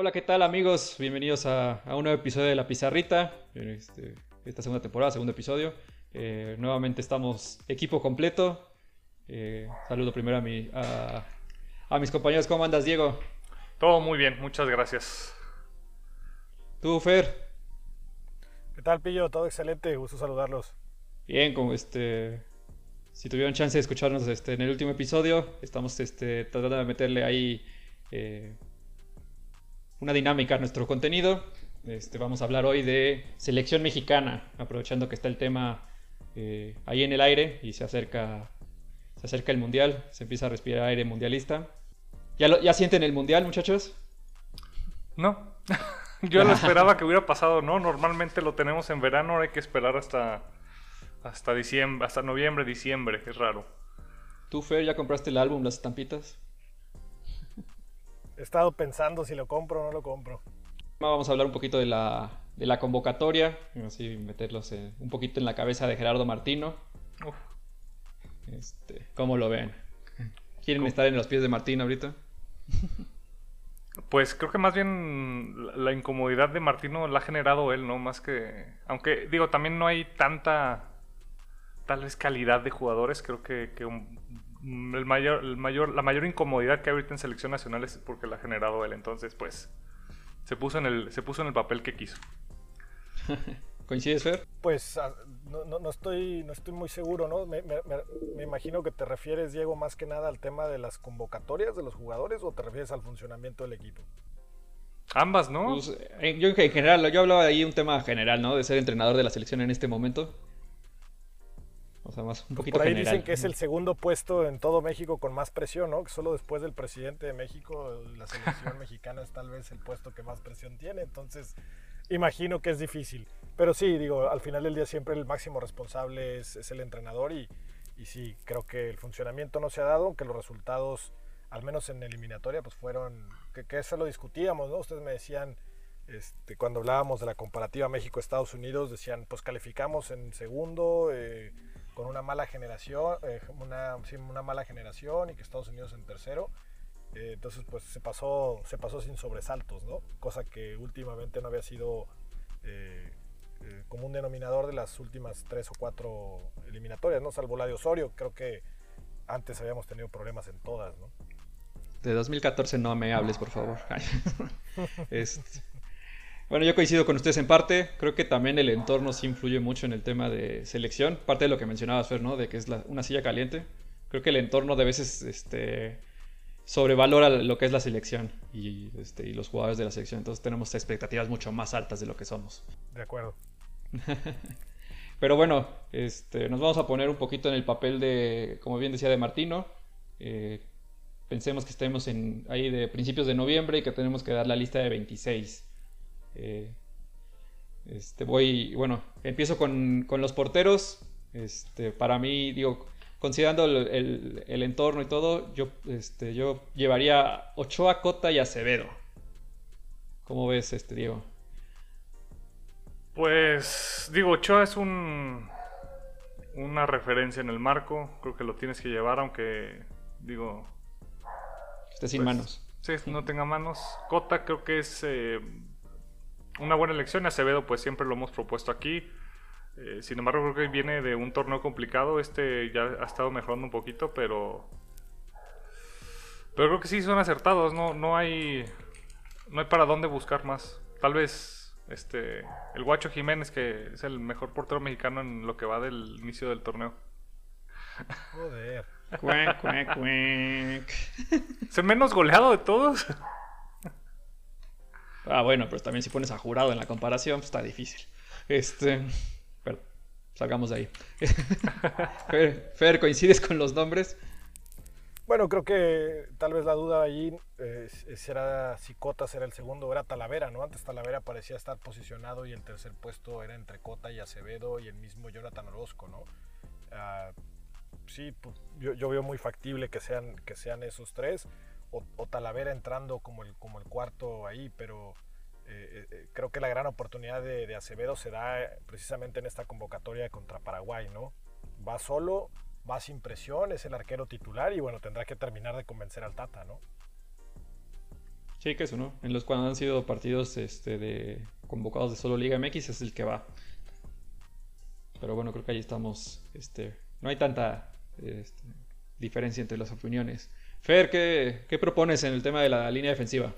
Hola, ¿qué tal amigos? Bienvenidos a, un nuevo episodio de La Pizarrita. Este, esta segunda temporada, segundo episodio. Eh, nuevamente estamos equipo completo. Eh, saludo primero a, mi, a, mis compañeros. ¿Cómo andas, Diego? Todo muy bien, muchas gracias. ¿Tú, Fer? ¿Qué tal, Pillo? Todo excelente, gusto saludarlos. Bien, como este. Si tuvieron chance de escucharnos este, en el último episodio, estamos este, tratando de meterle ahí eh, una dinámica a nuestro contenido. Este, vamos a hablar hoy de selección mexicana, aprovechando que está el tema eh, ahí en el aire y se acerca, se acerca el mundial, se empieza a respirar aire mundialista. ¿Ya, lo, ¿Ya sienten el mundial, muchachos? No. Yo lo esperaba que hubiera pasado, ¿no? Normalmente lo tenemos en verano, hay que esperar hasta, hasta diciembre, hasta noviembre, diciembre, es raro. ¿Tú, Fer, ya compraste el álbum, las estampitas? He estado pensando si lo compro o no lo compro. Vamos a hablar un poquito de la, de la convocatoria, así meterlos un poquito en la cabeza de Gerardo Martino. Este, ¿Cómo lo ven? ¿Quieren estar en los pies de Martino ahorita? Pues creo que más bien la incomodidad de Martino la ha generado él, ¿no? Más que. Aunque, digo, también no hay tanta. Tal vez calidad de jugadores. Creo que, el mayor, el mayor, la mayor incomodidad que hay ahorita en selección nacional es porque la ha generado él. Entonces, pues. Se puso en el, se puso en el papel que quiso. ¿Coincides, Fer? Pues ah, no, estoy, no estoy muy seguro, ¿no? Me, imagino que te refieres, Diego, más que nada al tema de las convocatorias de los jugadores o te refieres al funcionamiento del equipo. Ambas, ¿no? Pues, yo en general, yo hablaba ahí un tema general, ¿no? De ser entrenador de la selección en este momento. O sea, más un poquito Por ahí dicen que es el segundo puesto en todo México con más presión, ¿no? Que solo después del presidente de México, la selección mexicana es tal vez el puesto que más presión tiene. Entonces, imagino que es difícil. Pero sí, digo, al final del día siempre el máximo responsable es, el entrenador y, y, sí, creo que el funcionamiento no se ha dado, que los resultados, al menos en eliminatoria, pues fueron, que, que eso lo discutíamos, ¿no? Ustedes me decían, este, cuando hablábamos de la comparativa México-Estados Unidos, decían, pues calificamos en segundo, eh, con una mala generación, eh, una, una mala generación y que Estados Unidos en tercero. Eh, entonces, pues se pasó, se pasó sin sobresaltos, ¿no? Cosa que últimamente no había sido eh, eh, como un denominador de las últimas tres o cuatro eliminatorias, ¿no? Salvo la de Osorio, creo que antes habíamos tenido problemas en todas, ¿no? De 2014 no me hables, por favor. Este, bueno, yo coincido con ustedes en parte. Creo que también el entorno sí influye mucho en el tema de selección. Parte de lo que mencionabas, Fer, ¿no? De que es una silla caliente. Creo que el entorno de veces este, sobrevalora lo que es la selección y, este, y los jugadores de la selección. Entonces tenemos expectativas mucho más altas de lo que somos. De acuerdo. Pero bueno, este, nos vamos a poner un poquito en el papel de, como bien decía, de Martino. Eh, pensemos que estemos en, ahí de principios de noviembre y que tenemos que dar la lista de 26. Eh, este, voy, bueno, empiezo con, con los porteros. Este, para mí, digo, considerando el, entorno y todo, yo, este, yo llevaría Ochoa, Cota y Acevedo. ¿Cómo ves este, Diego? Pues, digo, Ochoa es un una referencia en el marco. Creo que lo tienes que llevar, aunque, digo... Esté sin pues, manos. Sí, no tenga manos. Cota creo que es eh, una buena elección. Acevedo, pues siempre lo hemos propuesto aquí. Eh, sin embargo, creo que viene de un torneo complicado. Este ya ha estado mejorando un poquito, pero. Pero creo que sí son acertados. No, no hay. No hay para dónde buscar más. Tal vez este el Guacho Jiménez, que es el mejor portero mexicano en lo que va del inicio del torneo. Joder. Cuec, cuec, cuec. ¿Es el menos goleado de todos? Ah, bueno, pero también si pones a jurado en la comparación, pues está difícil. Este salgamos de ahí. Fer, ¿coincides con los nombres? Bueno, creo que tal vez la duda allí eh, será si Cota será el segundo, era Talavera, ¿no? Antes Talavera parecía estar posicionado y el tercer puesto era entre Cota y Acevedo y el mismo Jonathan Orozco, ¿no? Ah, sí, pues, yo, veo muy factible que sean, que sean esos tres, o, Talavera entrando como el, como el cuarto ahí, pero eh, eh, creo que la gran oportunidad de, Acevedo se da precisamente en esta convocatoria contra Paraguay, ¿no? Va solo, va sin presión, es el arquero titular y bueno, tendrá que terminar de convencer al Tata, ¿no? Sí, que eso, ¿no? En los cuando han sido partidos este, de convocados de solo Liga MX es el que va. Pero bueno, creo que ahí estamos. Este, no hay tanta este, diferencia entre las opiniones. Fer, ¿qué, propones en el tema de la línea defensiva?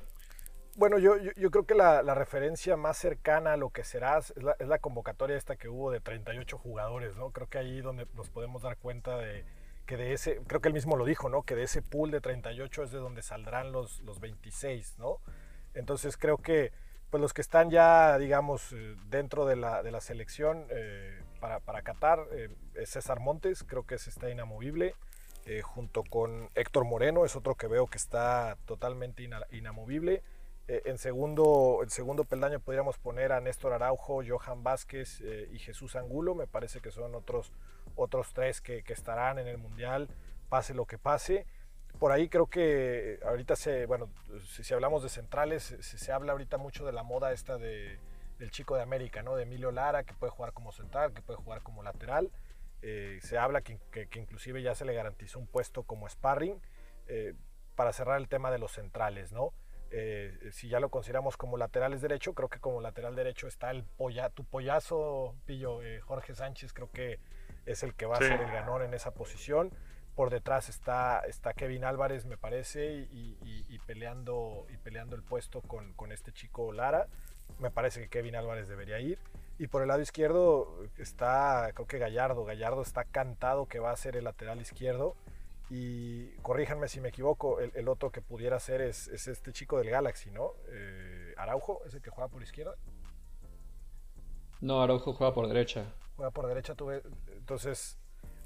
Bueno, yo, yo, creo que la, referencia más cercana a lo que será es la, convocatoria esta que hubo de 38 jugadores, ¿no? Creo que ahí donde nos podemos dar cuenta de que de ese, creo que él mismo lo dijo, ¿no? Que de ese pool de 38 es de donde saldrán los, los 26, ¿no? Entonces creo que pues los que están ya, digamos, eh, dentro de la, de la selección eh, para, para, Qatar eh, es César Montes, creo que ese está inamovible, junto con Héctor Moreno, es otro que veo que está totalmente inamovible. en segundo, el segundo peldaño podríamos poner a Néstor Araujo, Johan Vázquez y Jesús Angulo, me parece que son otros otros tres que, estarán en el Mundial, pase lo que pase. Por ahí creo que ahorita se, bueno, si, hablamos de centrales, se, habla ahorita mucho de la moda esta de, del chico de América, ¿no? De Emilio Lara, que puede jugar como central, que puede jugar como lateral. Eh, se habla que, inclusive ya se le garantizó un puesto como sparring eh, para cerrar el tema de los centrales, ¿no? Eh, si ya lo consideramos como laterales derecho, creo que como lateral derecho está el polla, tu pollazo, Pillo, Jorge Sánchez, creo que es el que va a ser el ganador en esa posición. Por detrás está, está Kevin Álvarez, me parece, y, peleando, y peleando el puesto con, con, este chico Lara. Me parece que Kevin Álvarez debería ir. Y por el lado izquierdo está, creo que Gallardo. Gallardo está cantado que va a ser el lateral izquierdo. Y corríjanme si me equivoco, el, otro que pudiera ser es, es, este chico del Galaxy, ¿no? Eh, Araujo, es el que juega por izquierda. No, Araujo juega por derecha. Juega por derecha, tuve, entonces,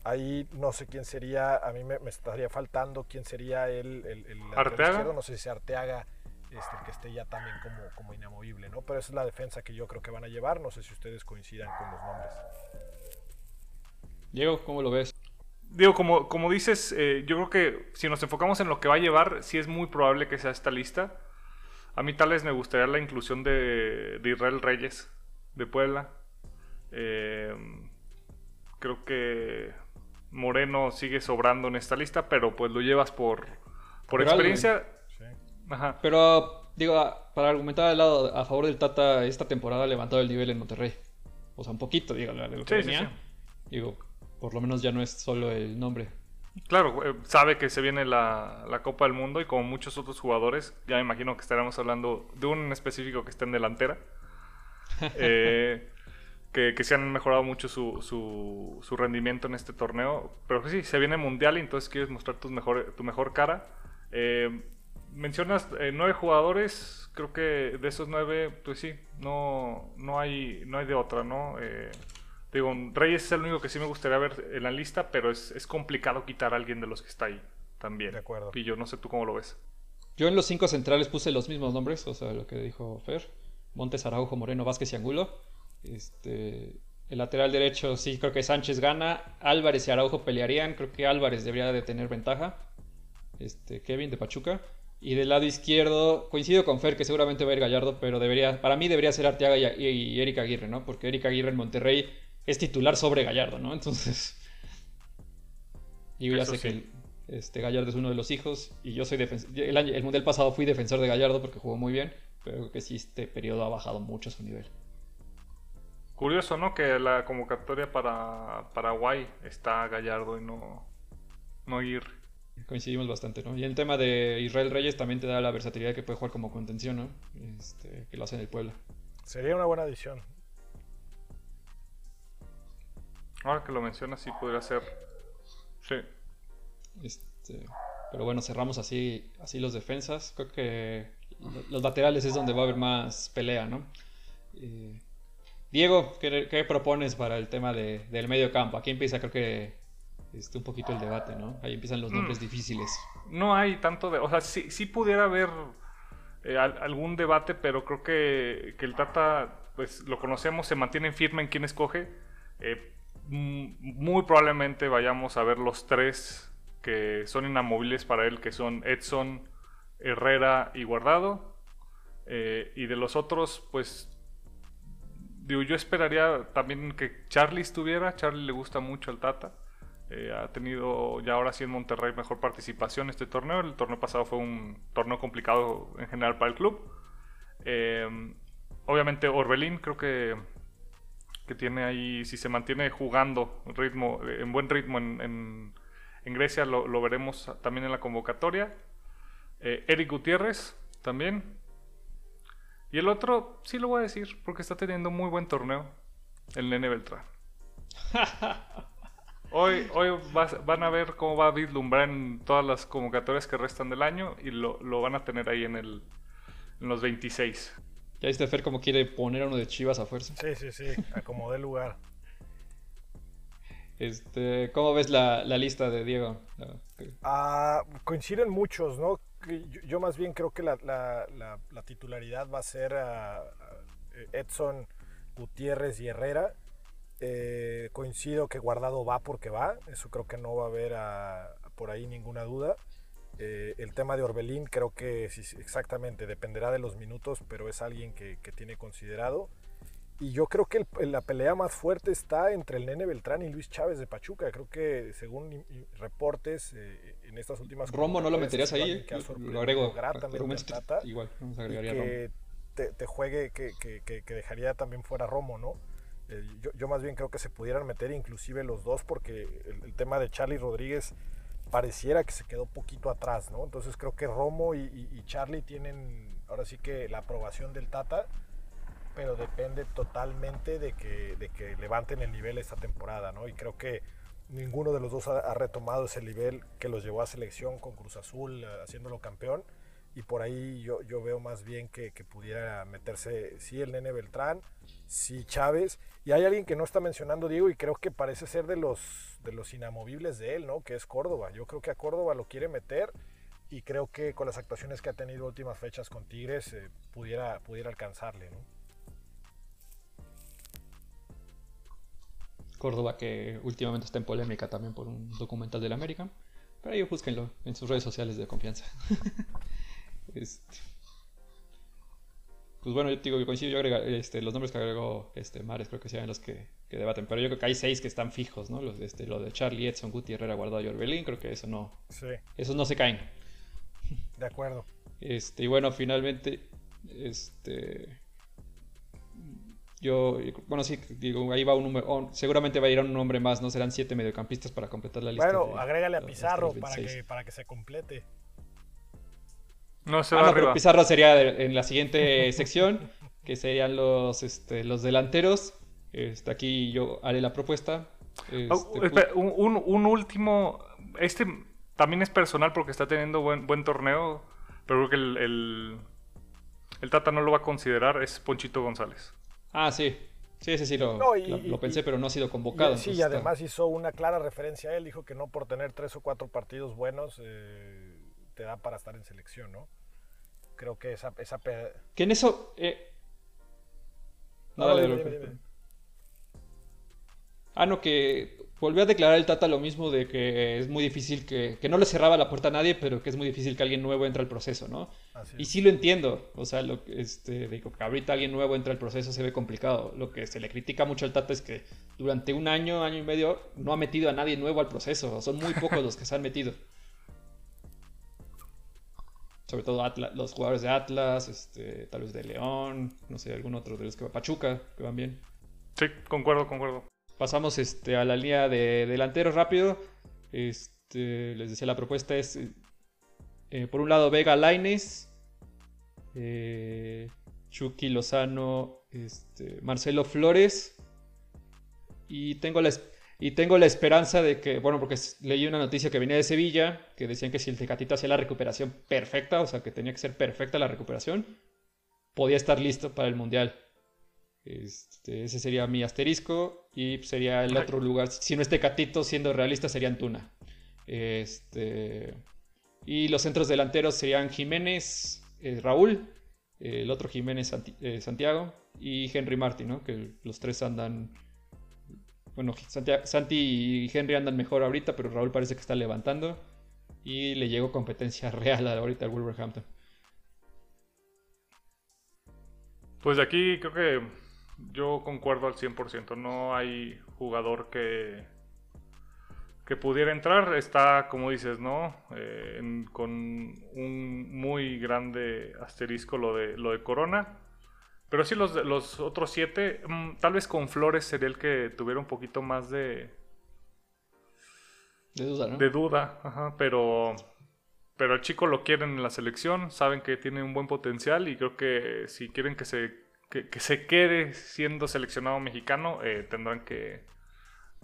ahí no sé quién sería, a mí me, estaría faltando quién sería el, el, el Arteaga. no sé si Arteaga este, el que esté ya también como, como inamovible, ¿no? Pero esa es la defensa que yo creo que van a llevar, no sé si ustedes coincidan con los nombres. Diego, ¿cómo lo ves? Digo, como, como dices, eh, yo creo que si nos enfocamos en lo que va a llevar, sí es muy probable que sea esta lista. A mí tal vez me gustaría la inclusión de, de Israel Reyes, de Puebla. Eh, creo que Moreno sigue sobrando en esta lista, pero pues lo llevas por, por experiencia. Pero, digo, para argumentar al lado a favor del Tata, esta temporada ha levantado el nivel en Monterrey. O sea, un poquito, digo, de lo que venía. Digo, por lo menos ya no es solo el nombre. Claro, eh, sabe que se viene la, la, Copa del Mundo y como muchos otros jugadores, ya me imagino que estaremos hablando de un específico que está en delantera. eh, que, se han mejorado mucho su, su, rendimiento en este torneo. Pero sí, se viene mundial y entonces quieres mostrar tu mejor, tu mejor cara. Eh, mencionas eh, nueve jugadores, creo que de esos nueve, pues sí, no, no, hay, no hay de otra, ¿no? Eh, digo, Reyes es el único que sí me gustaría ver en la lista, pero es, es complicado quitar a alguien de los que está ahí también. De acuerdo. Y yo no sé tú cómo lo ves. Yo en los cinco centrales puse los mismos nombres, o sea, lo que dijo Fer. Montes, Araujo, Moreno, Vázquez y Angulo. Este, el lateral derecho sí creo que Sánchez gana. Álvarez y Araujo pelearían. Creo que Álvarez debería de tener ventaja. Este, Kevin de Pachuca. Y del lado izquierdo, coincido con Fer que seguramente va a ir Gallardo, pero debería, para mí debería ser Arteaga y, Erika Aguirre, ¿no? Porque Erika Aguirre en Monterrey es titular sobre Gallardo, ¿no? Entonces. Y yo ya sé que este, Gallardo es uno de los hijos y yo soy defensor. El, el mundial pasado fui defensor de Gallardo porque jugó muy bien, pero creo que sí este periodo ha bajado mucho su nivel. Curioso, ¿no? Que la convocatoria para Paraguay está Gallardo y no, no ir. Coincidimos bastante, ¿no? Y el tema de Israel Reyes también te da la versatilidad que puede jugar como contención, ¿no? Este, que lo hace en el Puebla. Sería una buena adición. Ahora que lo mencionas, sí podría ser. Sí. Este, pero bueno, cerramos así, así los defensas. Creo que los laterales es donde va a haber más pelea, ¿no? Eh, Diego, ¿qué, propones para el tema del medio campo? Aquí empieza, creo que, este, un poquito el debate, ¿no? Ahí empiezan los nombres mm. difíciles. No hay tanto de. O sea, sí, sí pudiera haber eh, algún debate, pero creo que, el Tata, pues lo conocemos, se mantiene firme en quién escoge. Eh, muy probablemente vayamos a ver los tres que son inamovibles para él, que son Edson, Herrera y Guardado. Eh, y de los otros, pues yo esperaría también que Charlie estuviera. Charlie le gusta mucho al Tata. Eh, ha tenido ya ahora sí en Monterrey mejor participación este torneo. El torneo pasado fue un torneo complicado en general para el club. Eh, obviamente Orbelín creo que, que tiene ahí, si se mantiene jugando ritmo, en buen ritmo en, Grecia, lo, veremos también en la convocatoria. Eh, Eric Gutiérrez también. Y el otro, sí lo voy a decir, porque está teniendo muy buen torneo, el Nene Beltrán. Hoy, hoy van a ver cómo va a vislumbrar en todas las convocatorias que restan del año y lo, van a tener ahí en, el, en los 26. Ya viste Fer cómo quiere poner a uno de Chivas a fuerza. Sí, sí, sí, acomodé lugar. Este, ¿Cómo ves la, lista de Diego? Ah, coinciden muchos, ¿no? Yo, más bien creo que la, titularidad va a ser a Edson, Gutiérrez y Herrera. Eh, coincido que Guardado va porque va, eso creo que no va a haber por ahí ninguna duda. Eh, el tema de Orbelín creo que exactamente dependerá de los minutos, pero es alguien que, tiene considerado. Y yo creo que la pelea más fuerte está entre el Nene Beltrán y Luis Chávez de Pachuca. Creo que según reportes eh, en estas últimas... Romo no lo meterías ahí, lo agrego. igual, vamos a agregar que te, juegue, que, que, dejaría también fuera Romo, ¿no? Eh, yo, más bien creo que se pudieran meter inclusive los dos porque el, tema de Charlie Rodríguez pareciera que se quedó poquito atrás, ¿no? Entonces creo que Romo y, Charlie tienen ahora sí que la aprobación del Tata, pero depende totalmente de que, de que levanten el nivel esta temporada, ¿no? Y creo que ninguno de los dos ha, ha retomado ese nivel que los llevó a selección con Cruz Azul, eh, haciéndolo campeón y por ahí yo, yo veo más bien que, que, pudiera meterse, sí, el nene Beltrán, sí, Chávez, y hay alguien que no está mencionando Diego y creo que parece ser de los, de los inamovibles de él, ¿no? Que es Córdoba. Yo creo que a Córdoba lo quiere meter y creo que con las actuaciones que ha tenido últimas fechas con Tigres eh, pudiera, pudiera alcanzarle, ¿no? Córdoba que últimamente está en polémica también por un documental del América. Pero ahí búsquenlo en sus redes sociales de confianza. Este, pues bueno, yo digo que coincido, yo agrego, este, los nombres que agregó este, Mares creo que sean los que, debaten, pero yo creo que hay seis que están fijos, ¿no? Los, este, lo de Charlie, Edson, Guti, Herrera, Guardado y Orbelín, creo que eso no, sí. esos no se caen. De acuerdo. Este, y bueno, finalmente, este, yo, bueno, sí, digo, ahí va un número, seguramente va a ir a un nombre más, ¿no? Serán siete mediocampistas para completar la lista. Bueno, agrégale a Pizarro para que, para que se complete. No se va ah, Pizarro sería en la siguiente sección, que serían los, este, los delanteros. Este, aquí yo haré la propuesta. Este, un, último. Este también es personal porque está teniendo buen, buen torneo, pero creo que el, el, Tata no lo va a considerar. Es Ponchito González. Ah, sí. Sí, ese sí lo, lo, pensé, pero no ha sido convocado. sí, y además hizo una clara referencia a él. Dijo que no por tener tres o cuatro partidos buenos. Eh te da para estar en selección, ¿no? Creo que esa... esa que en eso... Eh... No, dale, Ah, no, que volvió a declarar el Tata lo mismo de que es muy difícil que, que no le cerraba la puerta a nadie, pero que es muy difícil que alguien nuevo entre al proceso, ¿no? y sí lo entiendo, o sea, lo, este, digo, que ahorita alguien nuevo entra al proceso se ve complicado. Lo que se le critica mucho al Tata es que durante un año, año y medio, no ha metido a nadie nuevo al proceso, son muy pocos los que se han metido sobre todo los jugadores de Atlas, este, tal vez de León, no sé, algún otro de los que va Pachuca, que van bien. Sí, concuerdo, concuerdo. Pasamos este, a la línea de delanteros rápido. Este, les decía, la propuesta es, eh, por un lado, Vega Laines, eh, Chucky Lozano, este, Marcelo Flores. Y tengo la, y tengo la esperanza de que, bueno, porque leí una noticia que venía de Sevilla, que decían que si el Tecatito hacía la recuperación perfecta, o sea, que tenía que ser perfecta la recuperación, podía estar listo para el Mundial. Este, ese sería mi asterisco y sería el otro lugar, si no es Tecatito, siendo realista, sería Antuna. Este, y los centros delanteros serían Jiménez, eh, Raúl, el otro Jiménez eh, Santiago y Henry Martin, ¿no? que los tres andan bueno, Santi y Henry andan mejor ahorita, pero Raúl parece que está levantando. Y le llegó competencia real ahorita al Wolverhampton. Pues de aquí creo que yo concuerdo al 100%. No hay jugador que que pudiera entrar. Está, como dices, ¿no? Eh, con un muy grande asterisco lo de, lo de Corona. Pero sí, los, los otros siete, mm, tal vez con Flores sería el que tuviera un poquito más de... De duda, ¿no? De duda, ajá, pero... Pero el chico lo quieren en la selección, saben que tiene un buen potencial y creo que si quieren que se, que, se quede siendo seleccionado mexicano, eh, tendrán que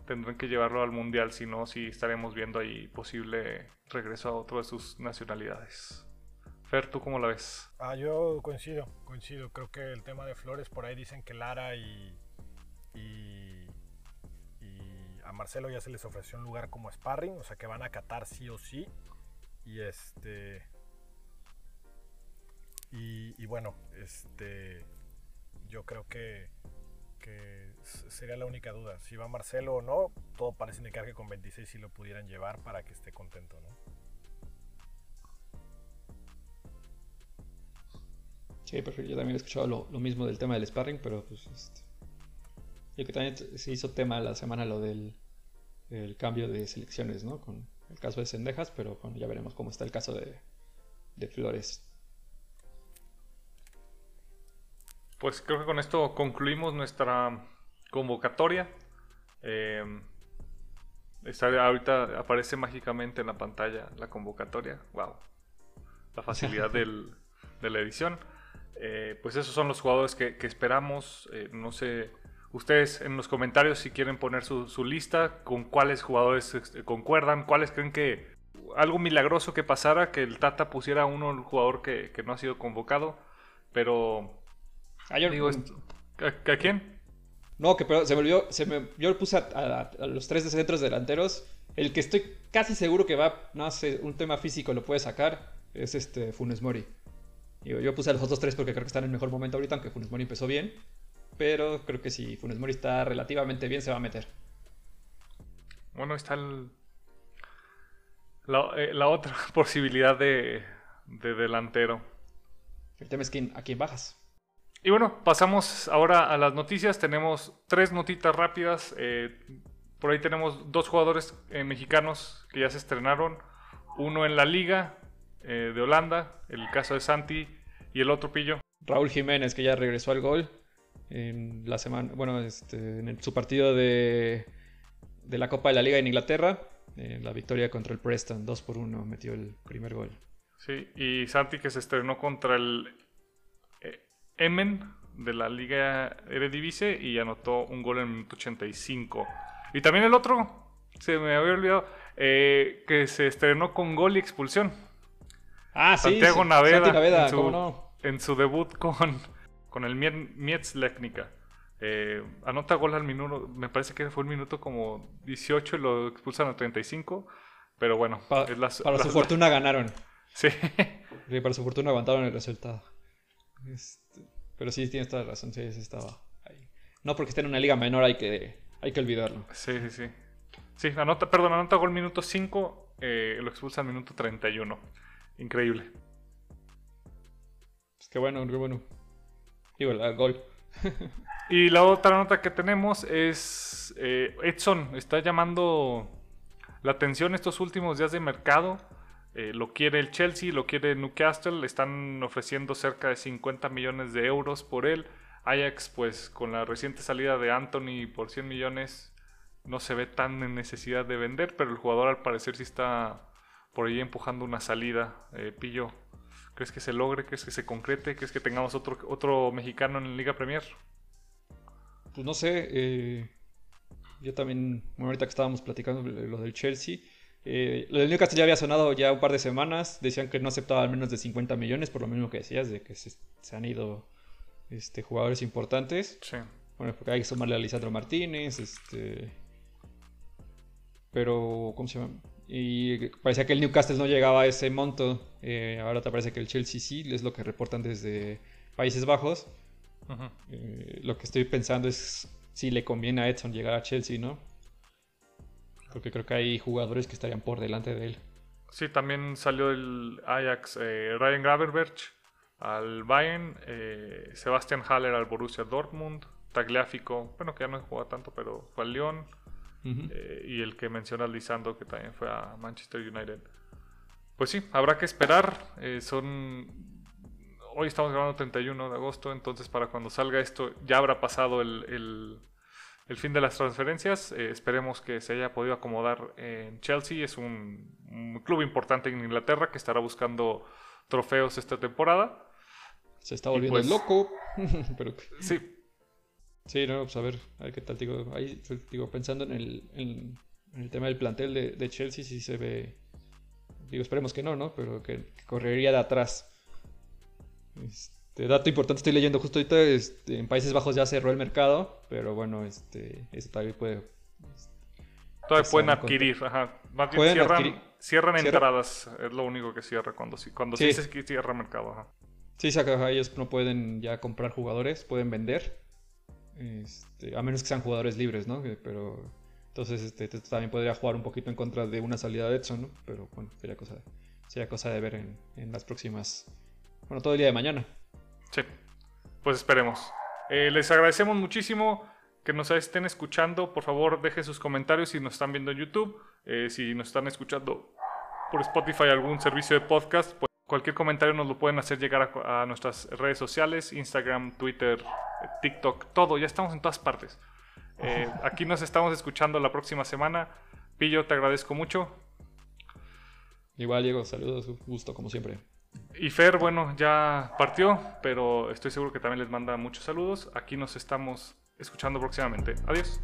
tendrán que llevarlo al mundial, si no, sí estaremos viendo ahí posible regreso a otro de sus nacionalidades. ¿Tú cómo la ves? Ah, yo coincido, coincido. Creo que el tema de Flores, por ahí dicen que Lara y, y, a Marcelo ya se les ofreció un lugar como sparring, o sea que van a catar sí o sí. Y este. Y, y bueno, este. Yo creo que que sería la única duda. Si va Marcelo o no, todo parece indicar que con 26 sí lo pudieran llevar para que esté contento, ¿no? Sí, perfecto. Yo también he escuchado lo, mismo del tema del sparring, pero pues este, Yo que también se hizo tema la semana lo del el cambio de selecciones, ¿no? Con el caso de Sendejas, pero bueno, ya veremos cómo está el caso de, de Flores. Pues creo que con esto concluimos nuestra convocatoria. Eh, ahorita aparece mágicamente en la pantalla la convocatoria. Wow. La facilidad de la edición. Eh, pues esos son los jugadores que, esperamos. Eh, no sé, ustedes en los comentarios si quieren poner su, lista, con cuáles jugadores este, concuerdan, cuáles creen que algo milagroso que pasara, que el Tata pusiera uno el jugador que, que no ha sido convocado. Pero Ah, yo digo ¿A, quién? No, que pero se me olvidó. Se me, yo puse a, los tres de centros delanteros. El que estoy casi seguro que va, no sé, un tema físico lo puede sacar, es este Funes Mori. Yo, yo puse a los otros tres porque creo que están en el mejor momento ahorita, aunque Funes Mori empezó bien. Pero creo que si Funes Mori está relativamente bien, se va a meter. Bueno, está el, la, eh, otra posibilidad de, de delantero. El tema es quién, a quién bajas. Y bueno, pasamos ahora a las noticias. Tenemos tres notitas rápidas. Eh, por ahí tenemos dos jugadores eh, mexicanos que ya se estrenaron. Uno en la liga eh, de Holanda, el caso de Santi, y el otro pillo. Raúl Jiménez, que ya regresó al gol en la semana, bueno, este, en su partido de, de, la Copa de la Liga en Inglaterra. En la victoria contra el Preston, 2 por 1, metió el primer gol. Sí, y Santi que se estrenó contra el Emen de la Liga Eredivisie y anotó un gol en el minuto 85. Y también el otro, se me había olvidado, eh, que se estrenó con gol y expulsión. Ah, sí. Santiago Naveda, en, su, debut con, con el Mietz eh, anota gol al minuto, me parece que fue el minuto como 18 y lo expulsan a 35. Pero bueno, para su fortuna ganaron. Sí. sí. Para su fortuna aguantaron el resultado. Este, pero sí, tienes toda la razón, sí, estaba ahí. No porque esté en una liga menor hay que, hay que olvidarlo. Sí, sí, sí. Sí, anota, perdón, anota gol minuto 5, eh, lo expulsa al minuto 31. Increíble. Es que bueno, qué bueno. Digo, gol. y la otra nota que tenemos es eh, Edson está llamando la atención estos últimos días de mercado. Eh, lo quiere el Chelsea, lo quiere Newcastle, le están ofreciendo cerca de 50 millones de euros por él. Ajax, pues con la reciente salida de Anthony por 100 millones, no se ve tan en necesidad de vender, pero el jugador al parecer sí está por ahí empujando una salida. Eh, Pillo, ¿crees que se logre? ¿Crees que se concrete? ¿Crees que tengamos otro, otro mexicano en la Liga Premier? Pues no sé, eh, yo también, ahorita que estábamos platicando lo del Chelsea, eh, lo del Newcastle ya había sonado ya un par de semanas. Decían que no aceptaba menos de 50 millones, por lo mismo que decías, de que se, han ido este, jugadores importantes. Sí. Bueno, porque hay que sumarle a Lisandro Martínez, este. Pero, ¿cómo se llama? Y parecía que el Newcastle no llegaba a ese monto. Eh, ahora te parece que el Chelsea sí, es lo que reportan desde Países Bajos. Eh, lo que estoy pensando es si le conviene a Edson llegar a Chelsea, ¿no? Porque creo que hay jugadores que estarían por delante de él. Sí, también salió el Ajax eh, Ryan Gravenberch al Bayern, Sebastian Haller al Borussia Dortmund, Tagliafico, bueno que ya no juega tanto, pero fue al Lyon, eh, y el que menciona Lisando, que también fue a Manchester United. Pues sí, habrá que esperar. Eh, son. Hoy estamos grabando 31 de agosto, entonces para cuando salga esto ya habrá pasado el, el, fin de las transferencias. Eh, esperemos que se haya podido acomodar en Chelsea. Es un, club importante en Inglaterra que estará buscando trofeos esta temporada. Se está volviendo pues loco. Sí, Sí, no, pues a ver, a ver qué tal. Digo, ahí, digo pensando en el, en, el tema del plantel de, de, Chelsea, sí se ve. Digo, esperemos que no, ¿no? Pero que, correría de atrás. Este, dato importante, estoy leyendo justo ahorita, este, en Países Bajos ya cerró el mercado, pero bueno, este, eso todavía puede... todavía pueden adquirir, ajá. cierran, cierran entradas, es lo único que cierra cuando, cuando sí. se dice que cierra mercado, ajá. Sí, ellos no pueden ya comprar jugadores, pueden vender este, a menos que sean jugadores libres, ¿no? Pero entonces este, también podría jugar un poquito en contra de una salida de Edson, ¿no? Pero bueno, sería cosa, sería cosa de ver en, las próximas, bueno, todo el día de mañana. Sí, pues esperemos. Eh, les agradecemos muchísimo que nos estén escuchando. Por favor, dejen sus comentarios si nos están viendo en YouTube. Eh, si nos están escuchando por Spotify, algún servicio de podcast, pues Cualquier comentario nos lo pueden hacer llegar a, nuestras redes sociales, Instagram, Twitter, TikTok, todo, ya estamos en todas partes. Eh, aquí nos estamos escuchando la próxima semana. Pillo, te agradezco mucho. Igual, Diego, saludos, gusto como siempre. Y Fer, bueno, ya partió, pero estoy seguro que también les manda muchos saludos. Aquí nos estamos escuchando próximamente. Adiós.